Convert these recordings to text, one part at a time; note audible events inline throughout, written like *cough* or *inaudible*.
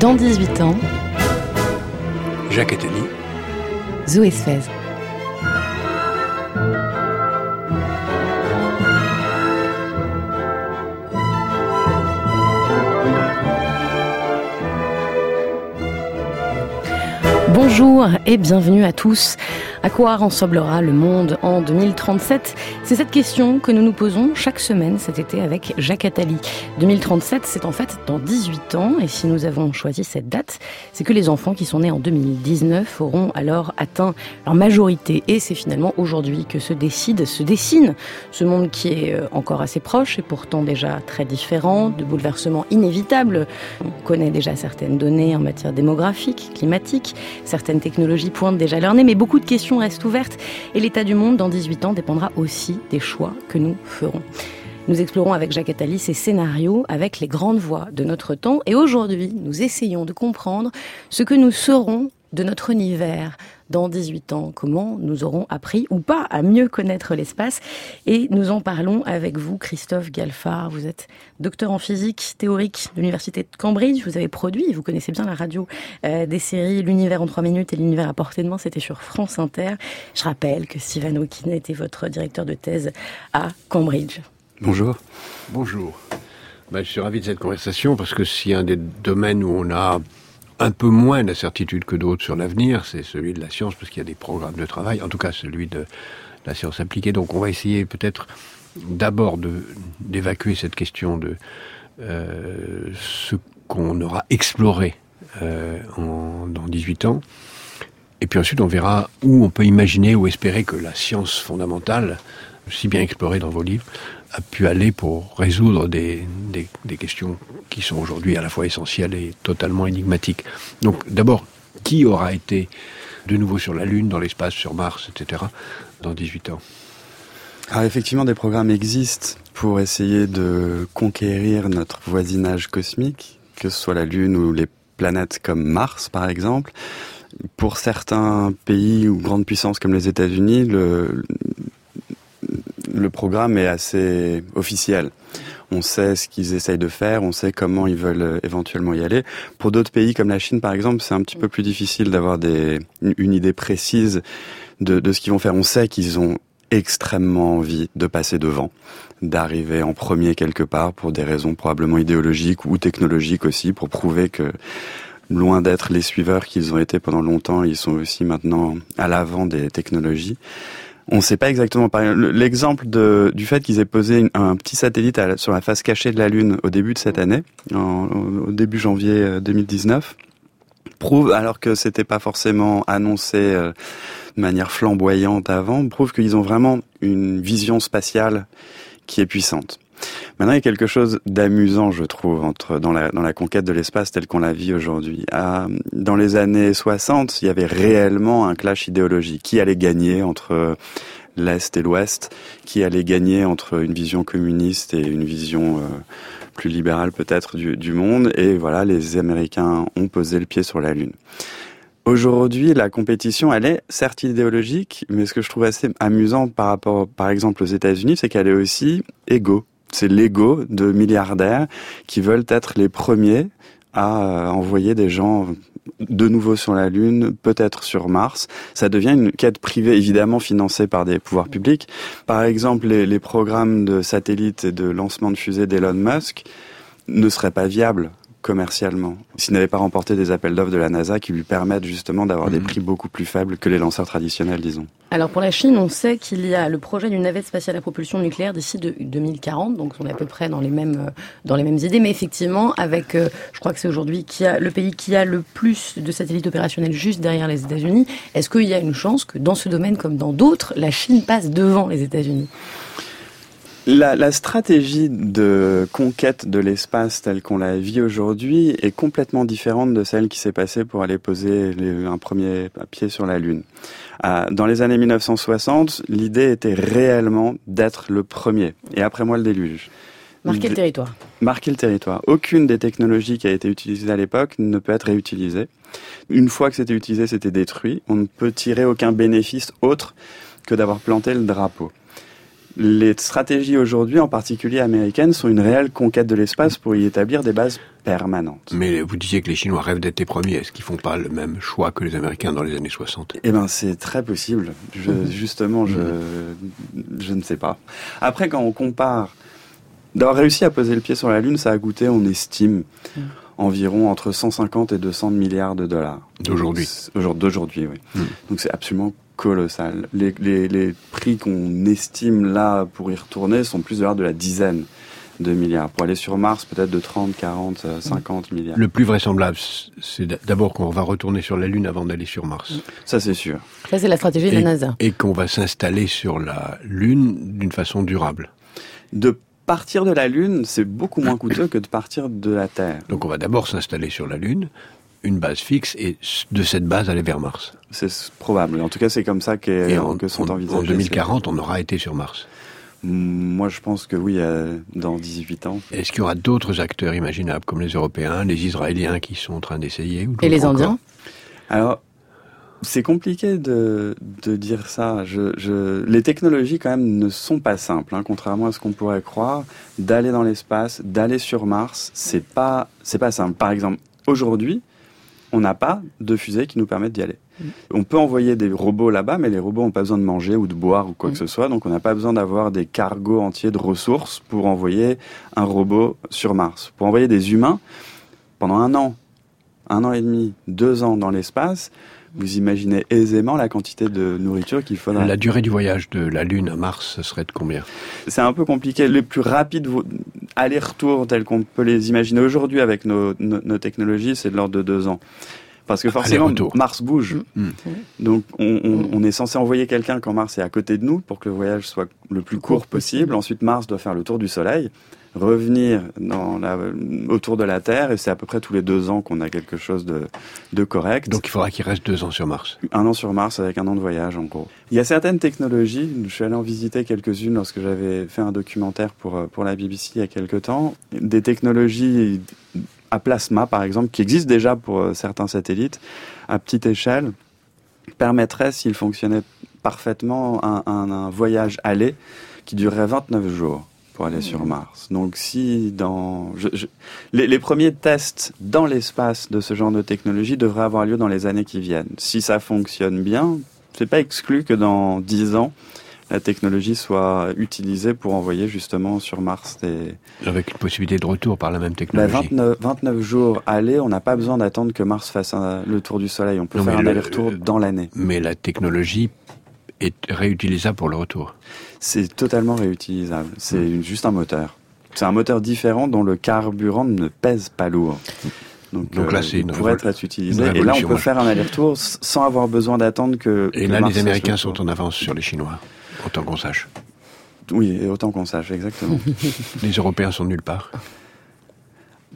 Dans 18 ans, Jacques Attali, Zoé Sfez. Bonjour et bienvenue à tous. À quoi ressemblera le monde en 2037 C'est cette question que nous nous posons chaque semaine cet été avec Jacques Attali. 2037, c'est en fait dans 18 ans et si nous avons choisi cette date, c'est que les enfants qui sont nés en 2019 auront alors atteint leur majorité et c'est finalement aujourd'hui que se décide, se dessine ce monde qui est euh, encore assez proche et pourtant déjà très différent, de bouleversements inévitables. On connaît déjà certaines données en matière démographique, climatique, certaines technologies pointent déjà leur nez, mais beaucoup de questions reste ouverte et l'état du monde dans 18 ans dépendra aussi des choix que nous ferons. Nous explorons avec Jacques Attali ces scénarios avec les grandes voix de notre temps et aujourd'hui nous essayons de comprendre ce que nous serons de notre univers dans 18 ans, comment nous aurons appris ou pas à mieux connaître l'espace? Et nous en parlons avec vous, Christophe Galfard. Vous êtes docteur en physique théorique de l'Université de Cambridge. Vous avez produit, vous connaissez bien la radio euh, des séries L'univers en 3 minutes et l'univers à portée de main. C'était sur France Inter. Je rappelle que Stephen Hawking était votre directeur de thèse à Cambridge. Bonjour. Bonjour. Ben, je suis ravi de cette conversation parce que c'est un des domaines où on a un peu moins d'incertitude que d'autres sur l'avenir, c'est celui de la science, parce qu'il y a des programmes de travail, en tout cas celui de la science appliquée. Donc on va essayer peut-être d'abord d'évacuer cette question de euh, ce qu'on aura exploré euh, dans 18 ans. Et puis ensuite, on verra où on peut imaginer ou espérer que la science fondamentale, si bien explorée dans vos livres, a pu aller pour résoudre des, des, questions qui sont aujourd'hui à la fois essentielles et totalement énigmatiques. Donc d'abord, qui aura été de nouveau sur la Lune, dans l'espace, sur Mars, etc., dans 18 ans? Alors effectivement, des programmes existent pour essayer de conquérir notre voisinage cosmique, que ce soit la Lune ou les planètes comme Mars, par exemple. Pour certains pays ou grandes puissances comme les États-Unis, le, le programme est assez officiel. On sait ce qu'ils essayent de faire, on sait comment ils veulent euh, éventuellement y aller. Pour d'autres pays comme la Chine, par exemple, c'est un petit peu plus difficile d'avoir des, une idée précise de, de ce qu'ils vont faire. On sait qu'ils ont extrêmement envie de passer devant, d'arriver en premier quelque part pour des raisons probablement idéologiques ou technologiques aussi, pour prouver que loin d'être les suiveurs qu'ils ont été pendant longtemps, ils sont aussi maintenant à l'avant des technologies. On ne sait pas exactement. L'exemple du fait qu'ils aient posé un petit satellite sur la face cachée de la Lune au début de cette année, au début janvier 2019, euh, prouve, alors que c'était pas forcément annoncé euh, de manière flamboyante avant, prouve qu'ils ont vraiment une vision spatiale qui est puissante. Maintenant, il y a quelque chose d'amusant, je trouve, entre dans la, dans la conquête de l'espace telle qu'on la vit aujourd'hui. dans les années 60, il y avait réellement un clash idéologique. Qui allait gagner entre l'Est et l'Ouest? Qui allait gagner entre une vision communiste et une vision euh, plus libérale peut-être du, du monde? Et voilà, les Américains ont posé le pied sur la Lune. Aujourd'hui, la compétition, elle est certes idéologique, mais ce que je trouve assez amusant par rapport, par exemple, aux États-Unis, c'est qu'elle est aussi égaux c'est l'ego de milliardaires qui veulent être les premiers à euh, envoyer des gens de nouveau sur la Lune, peut-être sur Mars. Ça devient une quête privée, évidemment financée par des pouvoirs publics. Par exemple, les, les programmes de satellites et de lancement de fusées d'Elon Musk ne seraient pas viables commercialement, s'il n'avait pas remporté des appels d'offres de la NASA qui lui permettent justement d'avoir des mhm. prix beaucoup plus faibles que les lanceurs traditionnels, disons. Alors pour la Chine, on sait qu'il y a le projet d'une navette spatiale à propulsion nucléaire d'ici 2040, donc on est à peu près dans les mêmes euh, dans les mêmes idées, mais effectivement avec, euh, je crois que c'est aujourd'hui qui a le pays qui a le plus de satellites opérationnels juste derrière les États-Unis. Est-ce qu'il y a une chance que dans ce domaine comme dans d'autres, la Chine passe devant les États-Unis? La, la, stratégie de conquête de l'espace telle qu'on la vit aujourd'hui est complètement différente de celle qui s'est passée pour aller poser les, un premier pied sur la Lune. Euh, dans les années 1960, l'idée était réellement d'être le premier. Et après moi, le déluge. Marquer le territoire. Marquer le territoire. Aucune des technologies qui a été utilisée à l'époque ne peut être réutilisée. Une fois que c'était utilisé, c'était détruit. On ne peut tirer aucun bénéfice autre que d'avoir planté le drapeau. Les stratégies aujourd'hui, en particulier américaines, sont une réelle conquête de l'espace pour y établir des bases permanentes. Mais vous disiez que les Chinois rêvent d'être les premiers. Est-ce qu'ils font pas le même choix que les Américains dans les années 60 Eh ben, c'est très possible. Je, *laughs* justement, je, je ne sais pas. Après, quand on compare, d'avoir réussi à poser le pied sur la Lune, ça a coûté, on estime, Mhm. environ entre 150 et 200 milliards de dollars. D'aujourd'hui. D'aujourd'hui, oui. Mhm. Donc c'est absolument colossal. Les, les, les prix qu'on estime là pour y retourner sont plus de l'ordre de la dizaine de milliards. Pour aller sur Mars, peut-être de 30, 40, euh, 50 milliards. Le plus vraisemblable, c'est d'abord qu'on va retourner sur la Lune avant d'aller sur Mars. Ça, c'est sûr. Ça, c'est la stratégie de la Et, NASA. et qu'on va s'installer sur la Lune d'une façon durable. De partir de la Lune, c'est beaucoup moins coûteux que de partir de la Terre. Donc on va d'abord s'installer sur la Lune, une base fixe, et de cette base aller vers Mars. C'est probable. En tout cas, c'est comme ça qu'est- Et en, que sont en- envisagés. en 2040, on aura été sur Mars. ces- Moi, je pense que oui, euh, dans 18 ans. Est-ce qu'il y aura d'autres acteurs imaginables, comme les Européens, les Israéliens qui sont en train d'essayer Et les Indiens Alors, c'est compliqué de, de dire ça. Je, je, les technologies, quand même, ne sont pas simples. hein, contrairement à ce qu'on pourrait croire. D'aller dans l'espace, d'aller sur Mars, c'est pas, c'est pas simple. Par exemple, aujourd'hui, on n'a pas de fusée qui nous permette d'y aller. On peut envoyer des robots là-bas, mais les robots n'ont pas besoin de manger ou de boire ou quoi Mm. que ce soit. Donc, on n'a pas besoin d'avoir des cargos entiers de ressources pour envoyer un robot sur Mars. Pour envoyer des humains, pendant un an, un an et demi, deux ans dans l'espace, vous imaginez aisément la quantité de nourriture qu'il faudra. La durée du voyage de la Lune à Mars, ce serait de combien? C'est un peu compliqué. Les plus rapides allers-retours tels qu'on peut les imaginer aujourd'hui avec nos, nos- nos technologies, c'est de l'ordre de deux ans. Parce que forcément. Mars bouge. Mm. Donc, on, on- on est censé envoyer quelqu'un quand Mars est à côté de nous pour que le voyage soit le plus court possible. Ensuite, Mars doit faire le tour du Soleil, revenir dans la, autour de la Terre, et c'est à peu près tous les deux ans qu'on a quelque chose de, de correct. Donc il faudra qu'il reste deux ans sur Mars. Un an sur Mars avec un an de voyage, en gros. Il y a certaines technologies, je suis allé en visiter quelques-unes lorsque j'avais fait un documentaire pour, euh, pour la BBC il y a quelques temps. Des technologies à plasma, par exemple, qui existent déjà pour euh, certains satellites, à petite échelle, permettraient, s'ils fonctionnaient parfaitement, un, un- un voyage aller qui durerait 29 jours pour aller sur Mars. Donc si dans... je- je- les, les premiers tests dans l'espace de ce genre de technologie devraient avoir lieu dans les années qui viennent. Si ça fonctionne bien, c'est pas exclu que dans 10 ans, la technologie soit utilisée pour envoyer justement sur Mars des... Avec une possibilité de retour par la même Bah, technologie. 29, 29 jours aller, on n'a pas besoin d'attendre que Mars fasse un- le tour du Soleil. On peut Non, faire un le- aller-retour dans l'année. Mais la technologie est réutilisable pour le retour. C'est totalement réutilisable. C'est une- juste un moteur. C'est un moteur différent dont le carburant ne pèse pas lourd. Donc, Donc là, euh, c'est une pourrait être utilisé. une Et là, on peut faire un aller-retour sans avoir besoin d'attendre que. Et que là, Mars les Américains tour. sont en avance sur les Chinois, autant qu'on sache. Oui, et autant qu'on sache, exactement. *laughs* Les Européens sont nulle part.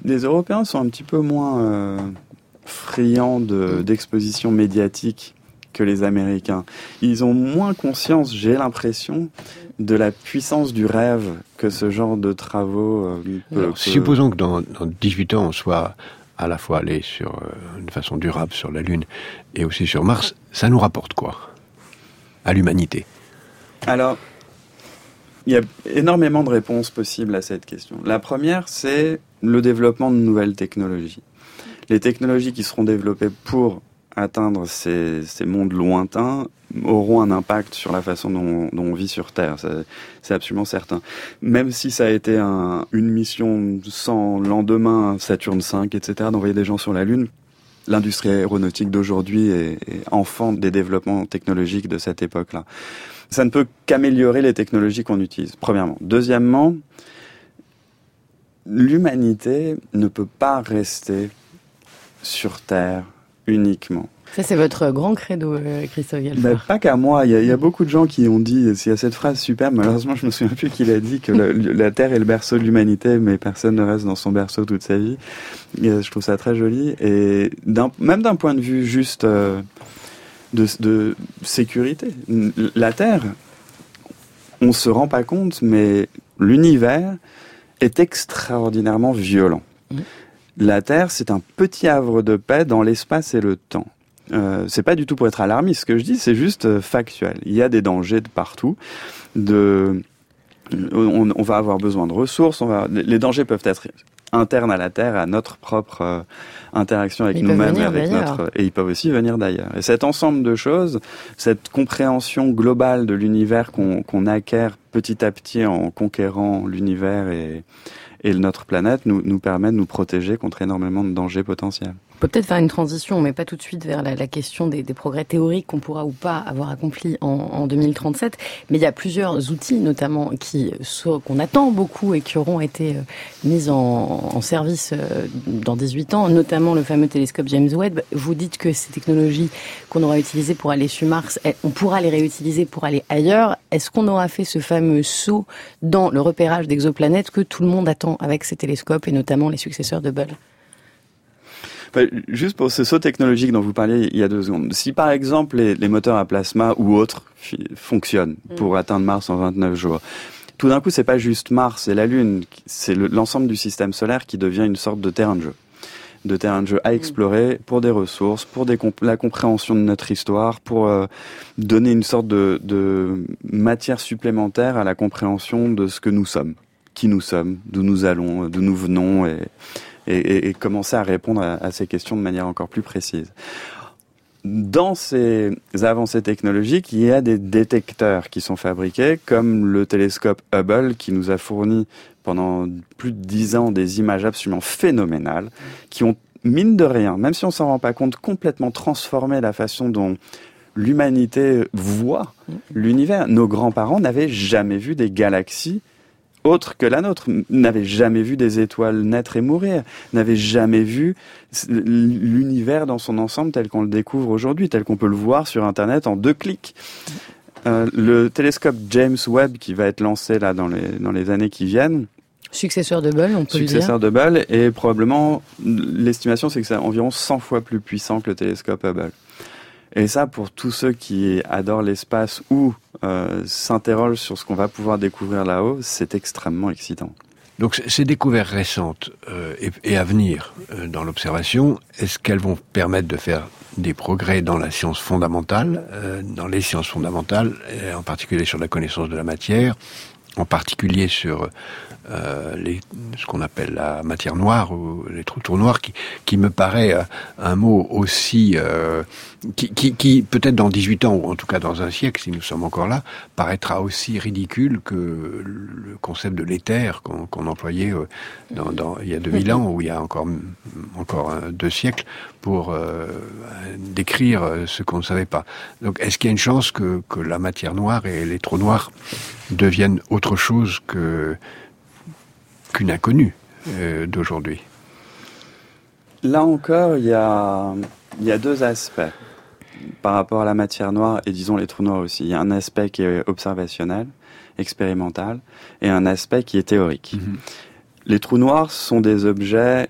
les Européens sont un petit peu moins euh, friands de- d'exposition médiatique que les Américains. Ils ont moins conscience, j'ai l'impression, de la puissance du rêve que ce genre de travaux euh, peut, Alors, peut- supposons que dans, dans 18 ans, on soit à la fois allé sur euh, une façon durable sur la Lune et aussi sur Mars, ça nous rapporte quoi À l'humanité? Alors, il y a énormément de réponses possibles à cette question. La première, c'est le développement de nouvelles technologies. Les technologies qui seront développées pour atteindre ces, ces mondes lointains auront un impact sur la façon dont, dont on vit sur Terre. C'est absolument certain. Même si ça a été un- une mission sans lendemain, Saturne V, etc., d'envoyer des gens sur la Lune, l'industrie aéronautique d'aujourd'hui est enfant des développements technologiques de cette époque-là. Ça ne peut qu'améliorer les technologies qu'on utilise, premièrement. Deuxièmement, l'humanité ne peut pas rester sur Terre uniquement. Ça, c'est votre grand credo, euh, Christophe Ben, pas qu'à moi, il y, a, il y a beaucoup de gens qui ont dit, il y a cette phrase superbe, malheureusement je me souviens plus qu'il a dit que la, la Terre est le berceau de l'humanité, mais personne ne reste dans son berceau toute sa vie. Et, euh, je trouve ça très joli. Et même d'un point de vue juste euh, de, de sécurité, la Terre, on se rend pas compte, mais l'univers est extraordinairement violent. La Terre, c'est un petit havre de paix dans l'espace et le temps. Euh, c'est pas du tout pour être alarmiste ce que je dis, c'est juste euh, factuel. Il y a des dangers de partout, de on, on, va avoir besoin de ressources. On va, les dangers peuvent être internes à la Terre, à notre propre euh, interaction avec nous-mêmes, avec notre, et ils peuvent aussi venir d'ailleurs. Et cet ensemble de choses, cette compréhension globale de l'univers qu'on acquiert petit à petit en conquérant l'univers et, et notre planète, nous, permet de nous protéger contre énormément de dangers potentiels. On peut peut-être faire une transition, mais pas tout de suite vers la, question des, progrès théoriques qu'on pourra ou pas avoir accomplis en, en, 2037. Mais il y a plusieurs outils, notamment qui qu'on attend beaucoup et qui auront été euh, mis en, en service euh, dans 18 ans, notamment le fameux télescope James Webb. Vous dites que ces technologies qu'on aura utilisées pour aller sur Mars, on pourra les réutiliser pour aller ailleurs. Est-ce qu'on aura fait ce fameux saut dans le repérage d'exoplanètes que tout le monde attend avec ces télescopes et notamment les successeurs de Hubble? Juste pour ce saut technologique dont vous parliez il y a deux secondes, si par exemple les, les moteurs à plasma ou autres fonctionnent mm. pour atteindre Mars en 29 jours, tout d'un coup c'est pas juste Mars et la Lune, c'est l'ensemble du système solaire qui devient une sorte de terrain de jeu de terrain de jeu à mm. explorer pour des ressources, pour des comp la compréhension de notre histoire, pour euh, donner une sorte de, de, matière supplémentaire à la compréhension de ce que nous sommes, qui nous sommes, d'où nous allons, d'où nous venons et, et, et, commencer à répondre à, à, ces questions de manière encore plus précise. Dans ces avancées technologiques, il y a des détecteurs qui sont fabriqués, comme le télescope Hubble qui nous a fourni pendant plus de dix ans des images absolument phénoménales, qui ont, mine de rien, même si on s'en rend pas compte, complètement transformé la façon dont l'humanité voit l'univers. Nos grands-parents n'avaient jamais vu des galaxies autre que la nôtre, n'avait jamais vu des étoiles naître et mourir, n'avait jamais vu l'univers dans son ensemble tel qu'on le découvre aujourd'hui, tel qu'on peut le voir sur Internet en deux clics. Euh, le télescope James Webb qui va être lancé là dans les, dans les années qui viennent, Successeur de Hubble, on peut Successeur le dire. de et probablement, l'estimation c'est que c'est environ 100 fois plus puissant que le télescope Hubble. Et ça, pour tous ceux qui adorent l'espace ou euh, s'interrogent sur ce qu'on va pouvoir découvrir là-haut, c'est extrêmement excitant. Donc ces découvertes récentes euh, et, à venir euh, dans l'observation, est-ce qu'elles vont permettre de faire des progrès dans la science fondamentale, dans les sciences fondamentales, en particulier sur la connaissance de la matière, en particulier sur euh, les, ce qu'on appelle la matière noire ou les trous tours noirs, qui, qui me paraît euh, un mot aussi euh, qui, qui, qui peut-être dans 18 ans ou en tout cas dans un siècle, si nous sommes encore là, paraîtra aussi ridicule que le concept de l'éther qu'on qu employait euh, dans, dans, il y a 2000 ans ou il y a encore encore deux siècles pour euh, décrire ce qu'on ne savait pas. Donc, est-ce qu'il y a une chance que, que la matière noire et les trous noirs deviennent autre chose que qu'une inconnue euh, d'aujourd'hui. Là encore, il y a, il y a deux aspects par rapport à la matière noire et disons les trous noirs aussi. Il y a un aspect qui est observationnel, expérimental, et un aspect qui est théorique. -hmm. Les trous noirs sont des objets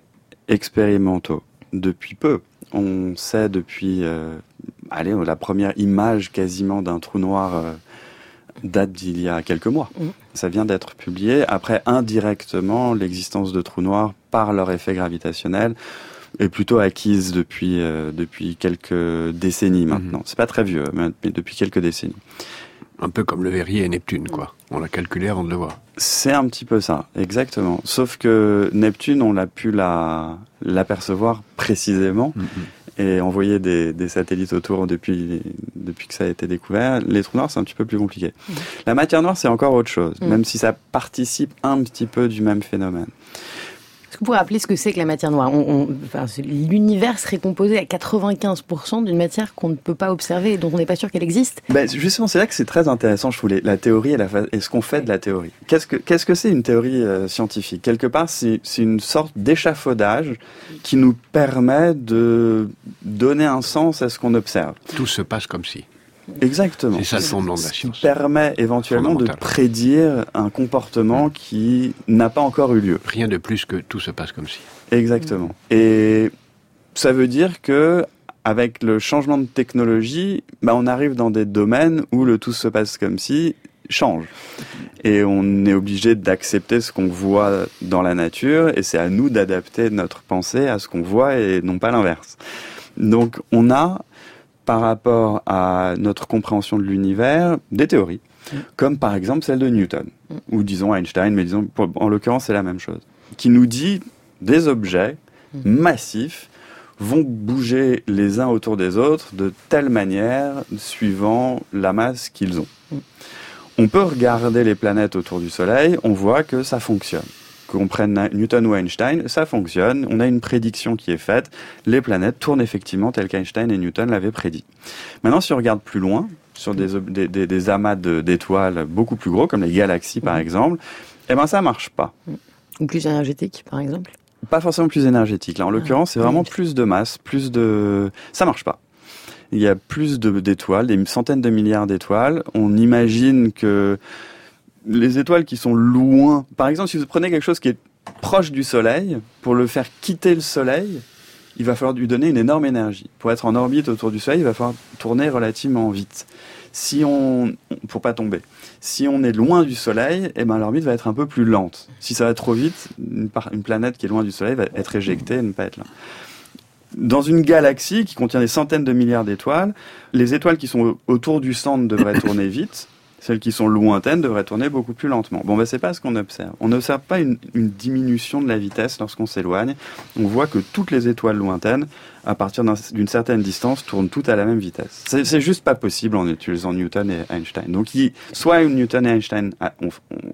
expérimentaux depuis peu. On sait depuis, euh, allez, la première image quasiment d'un trou noir euh, date d'il y a quelques mois. Mmh. Ça vient d'être publié. Après, indirectement, l'existence de trous noirs par leur effet gravitationnel est plutôt acquise depuis euh, depuis quelques décennies maintenant. Mmh. C'est pas très vieux, mais, mais, depuis quelques décennies. Un peu comme le Verrier et Neptune, quoi. On l'a calculé avant de le voir. C'est un petit peu ça, exactement. Sauf que Neptune, on l'a pu la l'apercevoir précisément. Mmh et envoyer des, des, satellites autour depuis, depuis que ça a été découvert. Les trous noirs, c'est un petit peu plus compliqué. Mmh. La matière noire, c'est encore autre chose, mmh. même si ça participe un petit peu du même phénomène. Est-ce que vous pouvez rappeler ce que c'est que la matière noire on, on, enfin, L'univers serait composé à 95% d'une matière qu'on ne peut pas observer et dont on n'est pas sûr qu'elle existe ben, Justement, c'est là que c'est très intéressant, je voulais, la théorie et, la, et ce qu'on fait de la théorie. Qu'est-ce que c'est -ce que une théorie euh, scientifique? Quelque part, c'est une sorte d'échafaudage qui nous permet de donner un sens à ce qu'on observe. Tout se passe comme si. Exactement. C'est ça le fondement de la science. Qui permet éventuellement de prédire un comportement qui n'a pas encore eu lieu. Rien de plus que tout se passe comme si. Exactement. Et ça veut dire que avec le changement de technologie, bah on arrive dans des domaines où le tout se passe comme si change. Et on est obligé d'accepter ce qu'on voit dans la nature et c'est à nous d'adapter notre pensée à ce qu'on voit et non pas l'inverse. Donc on a par rapport à notre compréhension de l'univers des théories, mm. comme par exemple celle de Newton, mm. ou disons Einstein, mais disons, en l'occurrence, c'est la même chose, qui nous dit des objets mm. massifs vont bouger les uns autour des autres de telle manière suivant la masse qu'ils ont. On peut regarder les planètes autour du Soleil, on voit que ça fonctionne qu'on prenne Newton ou Einstein, ça fonctionne. On a une prédiction qui est faite. Les planètes tournent effectivement telles qu'Einstein et Newton l'avaient prédit. Maintenant, si on regarde plus loin, sur des, des, amas d'étoiles beaucoup plus gros, comme les galaxies par exemple, eh ben ça marche pas. Ou plus énergétique, par exemple Pas forcément plus énergétique. Là, en ah. l'occurrence, c'est vraiment plus de masse, plus de... Ça marche pas. Il y a plus d'étoiles, des centaines de milliards d'étoiles. On imagine que les étoiles qui sont loin, par exemple, si vous prenez quelque chose qui est proche du Soleil, pour le faire quitter le Soleil, il va falloir lui donner une énorme énergie. Pour être en orbite autour du Soleil, il va falloir tourner relativement vite. Si on, pour pas tomber. Si on est loin du Soleil, eh ben l'orbite va être un peu plus lente. Si ça va trop vite, une, une planète qui est loin du Soleil va être éjectée et ne pas être là. Dans une galaxie qui contient des centaines de milliards d'étoiles, les étoiles qui sont autour du centre devraient tourner vite. Celles qui sont lointaines devraient tourner beaucoup plus lentement. Bon, ben, c'est pas ce qu'on observe. On n'observe pas une, diminution de la vitesse lorsqu'on s'éloigne. On voit que toutes les étoiles lointaines, à partir d'une certaine distance, tournent toutes à la même vitesse. C'est juste pas possible en utilisant Newton et Einstein. Donc, soit Newton et Einstein ah,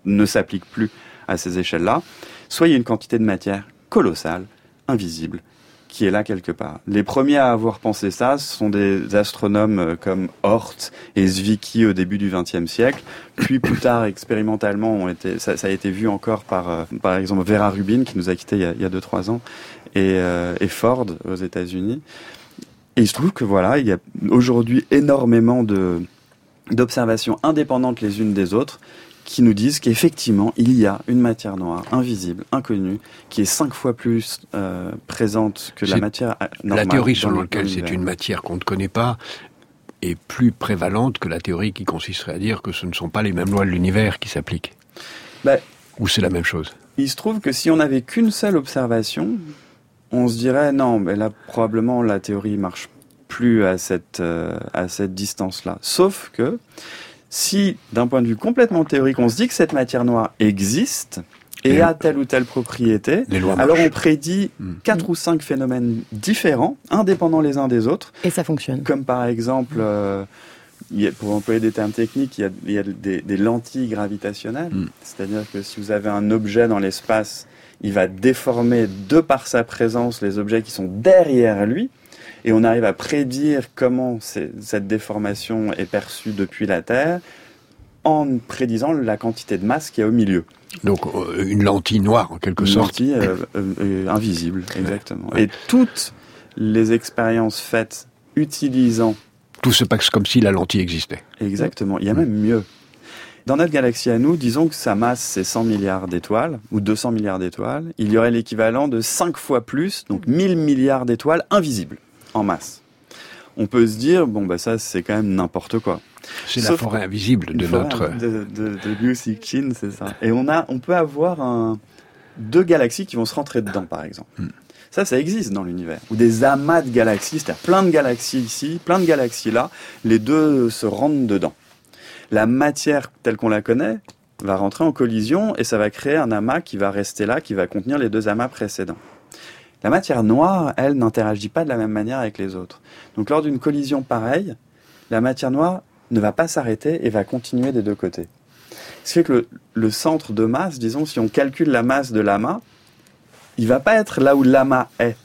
ne s'appliquent plus à ces échelles-là, soit il y a une quantité de matière colossale, invisible, qui est là quelque part. Les premiers à avoir pensé ça, ce sont des astronomes euh, comme Hort et Zwicky au début du XXe siècle. Puis plus tard, expérimentalement, ça, a été vu encore par, euh, par exemple, Vera Rubin, qui nous a quittés il y a, il y a deux, trois ans, et, euh, et Ford aux États-Unis. Et il se trouve que voilà, il y a aujourd'hui énormément de d'observations indépendantes les unes des autres qui nous disent qu'effectivement, il y a une matière noire invisible, inconnue, qui est cinq fois plus euh, présente que la matière normale. La théorie selon laquelle c'est une matière qu'on ne connaît pas est plus prévalente que la théorie qui consisterait à dire que ce ne sont pas les mêmes lois de l'univers qui s'appliquent. Ben, Ou c'est la même chose Il se trouve que si on n'avait qu'une seule observation, on se dirait non, mais là probablement la théorie marche plus à cette, euh, à cette distance-là. Sauf que si, d'un point de vue complètement théorique, on se dit que cette matière noire existe et, a telle ou telle propriété, alors on prédit hmm. quatre ou cinq phénomènes différents, indépendants les uns des autres. Et ça fonctionne. Comme par exemple, euh, pour employer des termes techniques, il y a, des, lentilles gravitationnelles. Hmm. C'est-à-dire que si vous avez un objet dans l'espace, il va déformer de par sa présence les objets qui sont derrière lui et on arrive à prédire comment cette déformation est perçue depuis la Terre en prédisant la quantité de masse qu'il y a au milieu. Donc euh, une lentille noire en quelque sorte. Une lentille euh, euh, invisible, exactement. Et toutes les expériences faites utilisant... Tout se passe comme si la lentille existait. Exactement. Il y a même mieux. Dans notre galaxie à nous, disons que sa masse c'est 100 milliards d'étoiles, ou 200 milliards d'étoiles, il y aurait l'équivalent de 5 fois plus, donc 1000 milliards d'étoiles invisibles en masse. On peut se dire, bon, bah ça, c'est quand même n'importe quoi. C'est la forêt invisible de notre. De, de, de Liu Chin, c'est ça. Et on, a, on peut avoir un, deux galaxies qui vont se rentrer dedans, par exemple. Hmm. Ça, ça existe dans l'univers. Ou des amas de galaxies, c'est-à-dire plein de galaxies ici, plein de galaxies là, les deux se rentrent dedans. La matière telle qu'on la connaît va rentrer en collision et ça va créer un amas qui va rester là, qui va contenir les deux amas précédents. La matière noire, elle, n'interagit pas de la même manière avec les autres. Donc lors d'une collision pareille, la matière noire ne va pas s'arrêter et va continuer des deux côtés. Ce qui fait que le, centre de masse, disons, si on calcule la masse de l'amas, il va pas être là où l'amas est.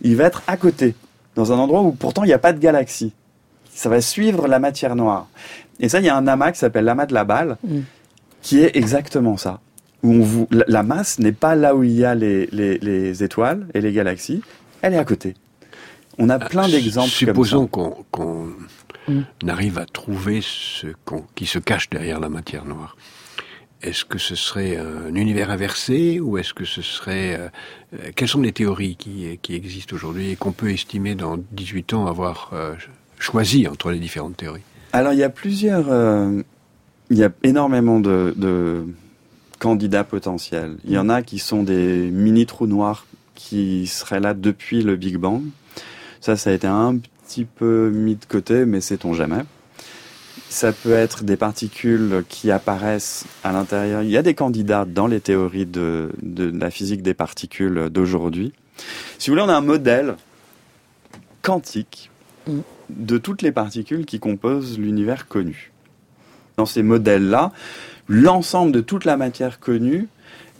Il va être à côté, dans un endroit où pourtant il n'y a pas de galaxie. Ça va suivre la matière noire. Et ça, il y a un amas qui s'appelle l'amas de la balle, mm. qui est exactement ça où on vous, la masse n'est pas là où il y a les, les, les, étoiles et les galaxies, elle est à côté. On a ah, plein d'exemples. Supposons qu'on mm. arrive à trouver ce qui se cache derrière la matière noire. Est-ce que ce serait un univers inversé ou est-ce que ce serait... Euh, euh, quelles sont les théories qui, qui existent aujourd'hui et qu'on peut estimer dans 18 ans avoir euh, choisi entre les différentes théories? Alors il y a plusieurs... il y a énormément de, de candidats potentiels. Il y en a qui sont des mini trous noirs qui seraient là depuis le Big Bang. Ça, ça a été un petit peu mis de côté, mais sait-on jamais. Ça peut être des particules qui apparaissent à l'intérieur. Il y a des candidats dans les théories de, de la physique des particules d'aujourd'hui. Si vous voulez, on a un modèle quantique Mm. de toutes les particules qui composent l'univers connu. Dans ces modèles-là, l'ensemble de toute la matière connue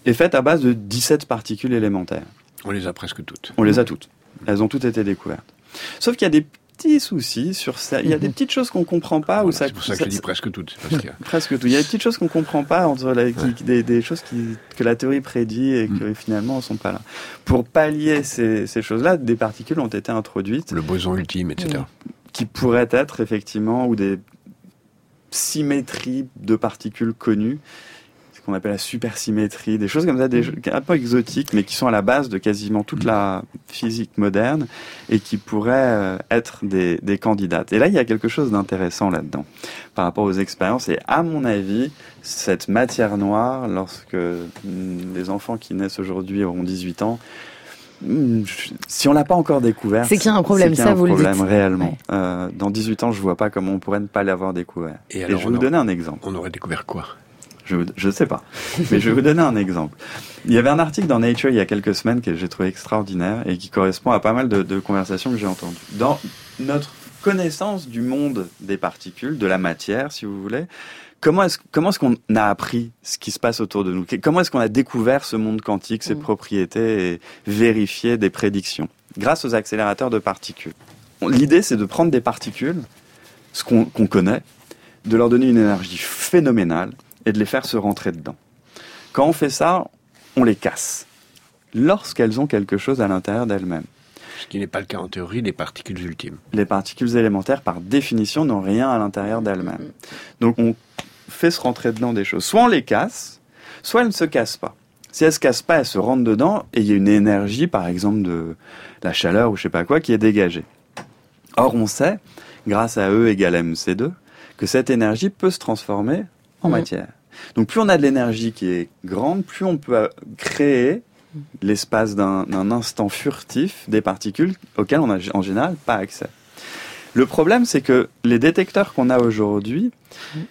est faite à base de 17 particules élémentaires. On les a presque toutes. On les a toutes. Elles ont toutes été découvertes. Sauf qu'il y a des petits soucis sur ça. Il y a des Mhm. petites choses qu'on comprend pas. Voilà, ça, c'est pour ça que je dis presque toutes. c'est parce qu'il y a- *laughs* presque tout. Il y a des petites choses qu'on comprend pas entre la- qui- des, des choses qui, que la théorie prédit et que finalement ne sont pas là. Pour pallier ces, ces choses-là, des particules ont été introduites le boson ultime, etc. qui pourraient être effectivement ou des symétries de particules connues, ce qu'on appelle la supersymétrie, des choses comme ça, des jeux un peu exotiques, mais qui sont à la base de quasiment toute la physique moderne et qui pourraient euh, être des, des candidates. Et là, il y a quelque chose d'intéressant là-dedans par rapport aux expériences. Et à mon avis, cette matière noire, lorsque mm, les enfants qui naissent aujourd'hui auront 18 ans, mm, si on l'a pas encore découvert, C'est qu'il y a un problème, c'est qu'il y a ça, un vous le problème dites. réellement. Euh, dans 18 ans, je vois pas comment on pourrait ne pas l'avoir découvert. Et je vais vous donner un exemple. On aurait découvert quoi? Je ne sais pas, mais je vais vous donner un exemple. Il y avait un article dans Nature il y a quelques semaines que j'ai trouvé extraordinaire et qui correspond à pas mal de, de conversations que j'ai entendues. Dans notre connaissance du monde des particules, de la matière, si vous voulez, comment est-ce comment est-ce qu'on a appris ce qui se passe autour de nous? Comment est-ce qu'on a découvert ce monde quantique, ses Mm. propriétés et vérifié des prédictions? Grâce aux accélérateurs de particules. L'idée, c'est de prendre des particules, ce qu'on qu'on connaît, de leur donner une énergie phénoménale et de les faire se rentrer dedans. Quand on fait ça, on les casse. Lorsqu'elles ont quelque chose à l'intérieur d'elles-mêmes. Ce qui n'est pas le cas en théorie des particules ultimes. Les particules élémentaires, par définition, n'ont rien à l'intérieur d'elles-mêmes. Donc on fait se rentrer dedans des choses. Soit on les casse, soit elles ne se cassent pas. Si elles se cassent pas, elles se rentrent dedans et il y a une énergie, par exemple de la chaleur ou je sais pas quoi, qui est dégagée. Or, on sait, grâce à E égale mc2, que cette énergie peut se transformer en Mhm. matière. Donc plus on a de l'énergie qui est grande, plus on peut euh, créer l'espace d'un d'un instant furtif des particules auxquelles on n'a en général pas accès. Le problème, c'est que les détecteurs qu'on a aujourd'hui,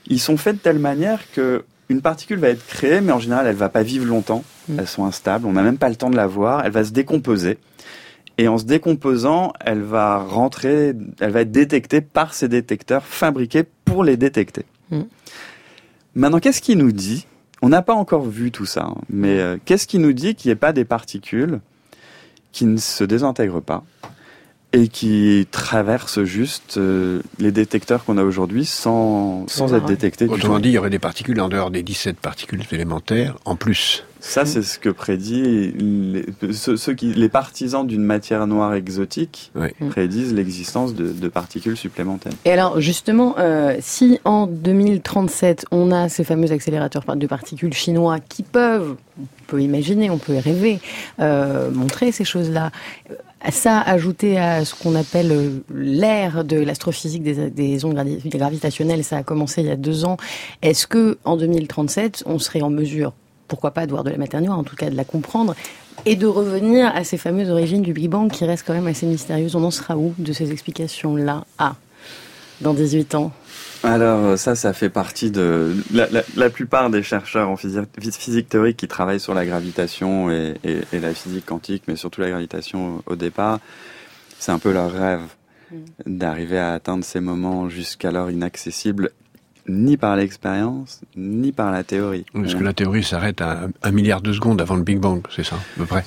ils sont faits de telle manière que une particule va être créée, mais en général, elle va pas vivre longtemps. Mm. Elles sont instables. On n'a même pas le temps de la voir. Elle va se décomposer. Et en se décomposant, elle va rentrer, elle va être détectée par ces détecteurs fabriqués pour les détecter. Mm. Maintenant, qu'est-ce qui nous dit? On n'a pas encore vu tout ça, hein, mais euh, qu'est-ce qui nous dit qu'il n'y ait pas des particules qui ne se désintègrent pas? Et qui traversent juste euh, les détecteurs qu'on a aujourd'hui sans, sans être du Autrement tout. dit, il y aurait des particules en dehors des 17 particules élémentaires en plus. Ça, c'est ce que prédit les, ceux, ceux qui, les partisans d'une matière noire exotique. Mm. prédisent l'existence de, de particules supplémentaires. Et alors justement, euh, si en 2037 on a ces fameux accélérateurs de particules chinois qui peuvent, on peut imaginer, on peut rêver, euh, montrer ces choses-là, ça ajouté à ce qu'on appelle euh, l'ère de l'astrophysique des, des ondes gravi- gravitationnelles, ça a commencé il y a deux ans. Est-ce que en 2037 on serait en mesure, pourquoi pas de voir de la matière noire, en tout cas de la comprendre, et de revenir à ces fameuses origines du Big Bang qui restent quand même assez mystérieuses? On en sera où de ces explications-là? Ah, dans 18 ans Alors euh, ça, ça fait partie de la, la, la plupart des chercheurs en physique, physique théorique qui travaillent sur la gravitation et, et, et la physique quantique, mais surtout la gravitation au départ, c'est un peu leur rêve d'arriver à atteindre ces moments jusqu'alors inaccessibles ni par l'expérience, ni par la théorie. Parce que la théorie s'arrête à un- un milliard de secondes avant le Big Bang, c'est ça, à peu près.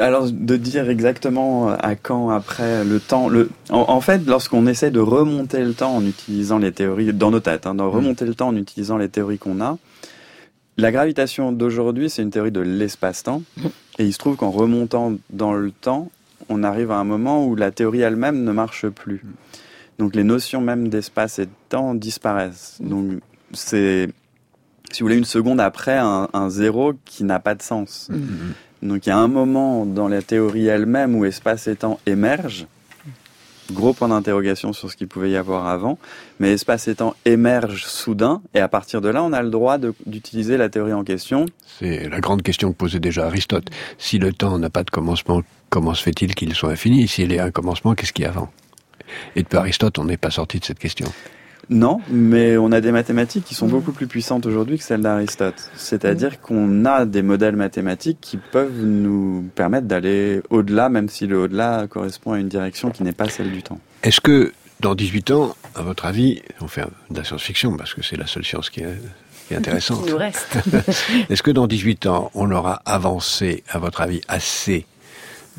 Alors de dire exactement à quand après le temps, le, en, en fait, lorsqu'on essaie de remonter le temps en utilisant les théories dans nos têtes, hein, de remonter le temps en utilisant les théories qu'on a, la gravitation d'aujourd'hui c'est une théorie de l'espace-temps, et il se trouve qu'en remontant dans le temps, on arrive à un moment où la théorie elle-même ne marche plus. Donc les notions même d'espace et de temps disparaissent. Donc c'est, si vous voulez, une seconde après un, un zéro qui n'a pas de sens. Donc il y a un moment dans la théorie elle-même où espace et temps émergent. Gros point d'interrogation sur ce qu'il pouvait y avoir avant, mais espace et temps émergent soudain, et à partir de là, on a le droit d'utiliser la théorie en question. C'est la grande question que posait déjà Aristote. Si le temps n'a pas de commencement, comment se fait-il qu'il soit infini? S'il y a un commencement, qu'est-ce qu'il y a avant? Et depuis Aristote, on n'est pas sorti de cette question. Non, mais on a des mathématiques qui sont mmh. beaucoup plus puissantes aujourd'hui que celles d'Aristote. C'est-à-dire mmh. qu'on a des modèles mathématiques qui peuvent nous permettre d'aller au-delà, même si le au-delà correspond à une direction qui n'est pas celle du temps. Est-ce que dans 18 ans, à votre avis, on fait de la science-fiction parce que c'est la seule science qui est, intéressante. *laughs* Il nous reste. *laughs* Est-ce que dans 18 ans, on aura avancé, à votre avis, assez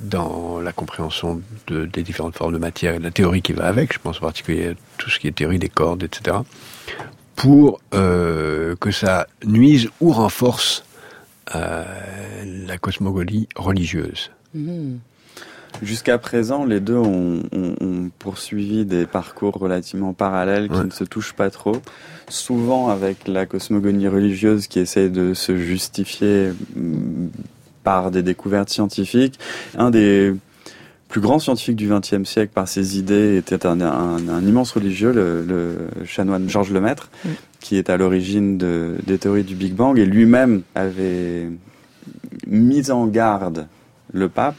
dans la compréhension de, des différentes formes de matière et de la théorie qui va avec, je pense en particulier à tout ce qui est théorie des cordes, etc., pour euh, que ça nuise ou renforce euh, la cosmogonie religieuse. Mmh. Jusqu'à présent, les deux ont, poursuivi des parcours relativement parallèles qui ne se touchent pas trop, souvent avec la cosmogonie religieuse qui essaie de se justifier mmh, par des découvertes scientifiques. Un des plus grands scientifiques du XXe siècle par ses idées était un, immense religieux, le, chanoine Georges Lemaître, mm. qui est à l'origine de, des théories du Big Bang et lui-même avait mis en garde le pape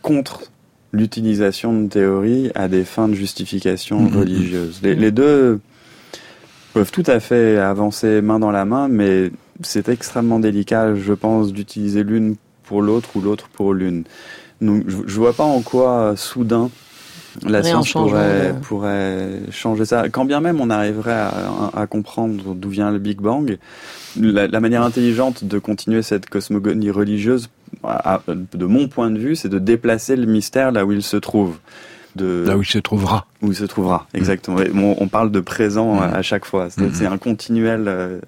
contre l'utilisation de théories à des fins de justification mm, mm, religieuse. les deux peuvent tout à fait avancer main dans la main, mais c'est extrêmement délicat, je pense, d'utiliser l'une pour l'autre ou l'autre pour l'une. Donc, je, je vois pas en quoi soudain la science pourrait, pourrait changer ça. Quand bien même on arriverait à, comprendre d'où vient le Big Bang, la, manière intelligente de continuer cette cosmogonie religieuse, de mon point de vue, c'est de déplacer le mystère là où il se trouve. Là où il se trouvera. Où il se trouvera, mm. exactement. On, parle de présent mm. à chaque fois. C'est mm-hmm. un continuel euh,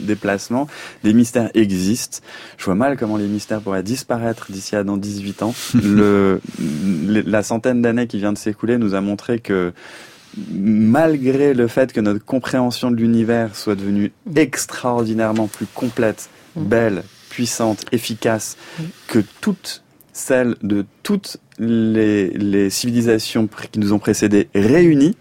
déplacement. Les mystères existent. Je vois mal comment les mystères pourraient disparaître d'ici à dans 18 ans. *laughs* le, la centaine d'années qui vient de s'écouler nous a montré que malgré le fait que notre compréhension de l'univers soit devenue mm. extraordinairement plus complète, belle, puissante, efficace que toute celle de toutes les, civilisations qui nous ont précédés réunies.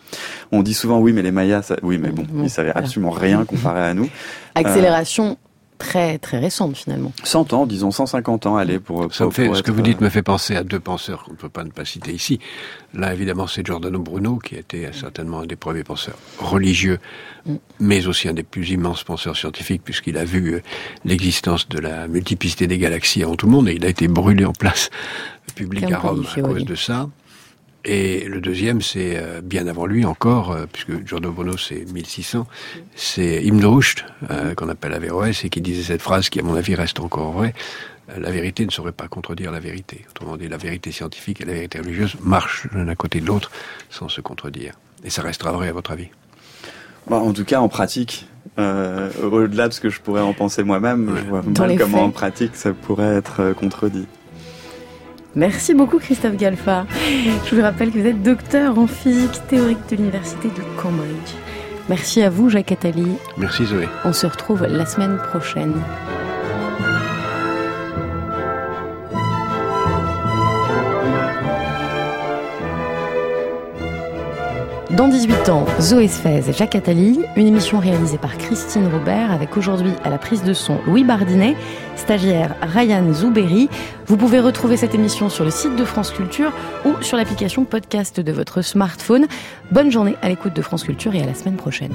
On dit souvent oui, mais les Mayas, oui, mais bon, ils savaient absolument rien comparé à nous. Accélération très très récente finalement. 100 ans, disons 150 ans, allez pour. Ça fait, ce que vous dites me fait penser à deux penseurs qu'on ne peut pas ne pas citer ici. Là, évidemment, c'est Giordano Bruno qui a été certainement un des premiers penseurs religieux, mm. mais aussi un des plus immenses penseurs scientifiques puisqu'il a vu euh, l'existence de la multiplicité des galaxies avant tout le monde et il a été brûlé en place public à Rome à cause de ça. Et le deuxième, c'est euh, bien avant lui encore, euh, puisque Giorgio Bono c'est 1600, c'est Ibn Rushd, euh, qu'on appelle Averroès, et qui disait cette phrase qui, à mon avis, reste encore vraie. La vérité ne saurait pas contredire la vérité. Autrement dit, la vérité scientifique et la vérité religieuse marchent l'un à côté de l'autre sans se contredire. Et ça restera vrai, à votre avis? Bah, En tout cas, en pratique, au-delà de ce que je pourrais en penser moi-même, je vois mal comment en pratique ça pourrait être contredit. Merci beaucoup Christophe Galfa. Je vous rappelle que vous êtes docteur en physique théorique de l'université de Cambridge. Merci à vous Jacques Attali. Merci Zoé. On se retrouve la semaine prochaine. Dans 18 ans, Zoé Sfez et Jacques Attali, une émission réalisée par Christine Robert avec aujourd'hui à la prise de son Louis Bardinet, stagiaire Ryan Zouberi. Vous pouvez retrouver cette émission sur le site de France Culture ou sur l'application podcast de votre smartphone. Bonne journée à l'écoute de France Culture et à la semaine prochaine.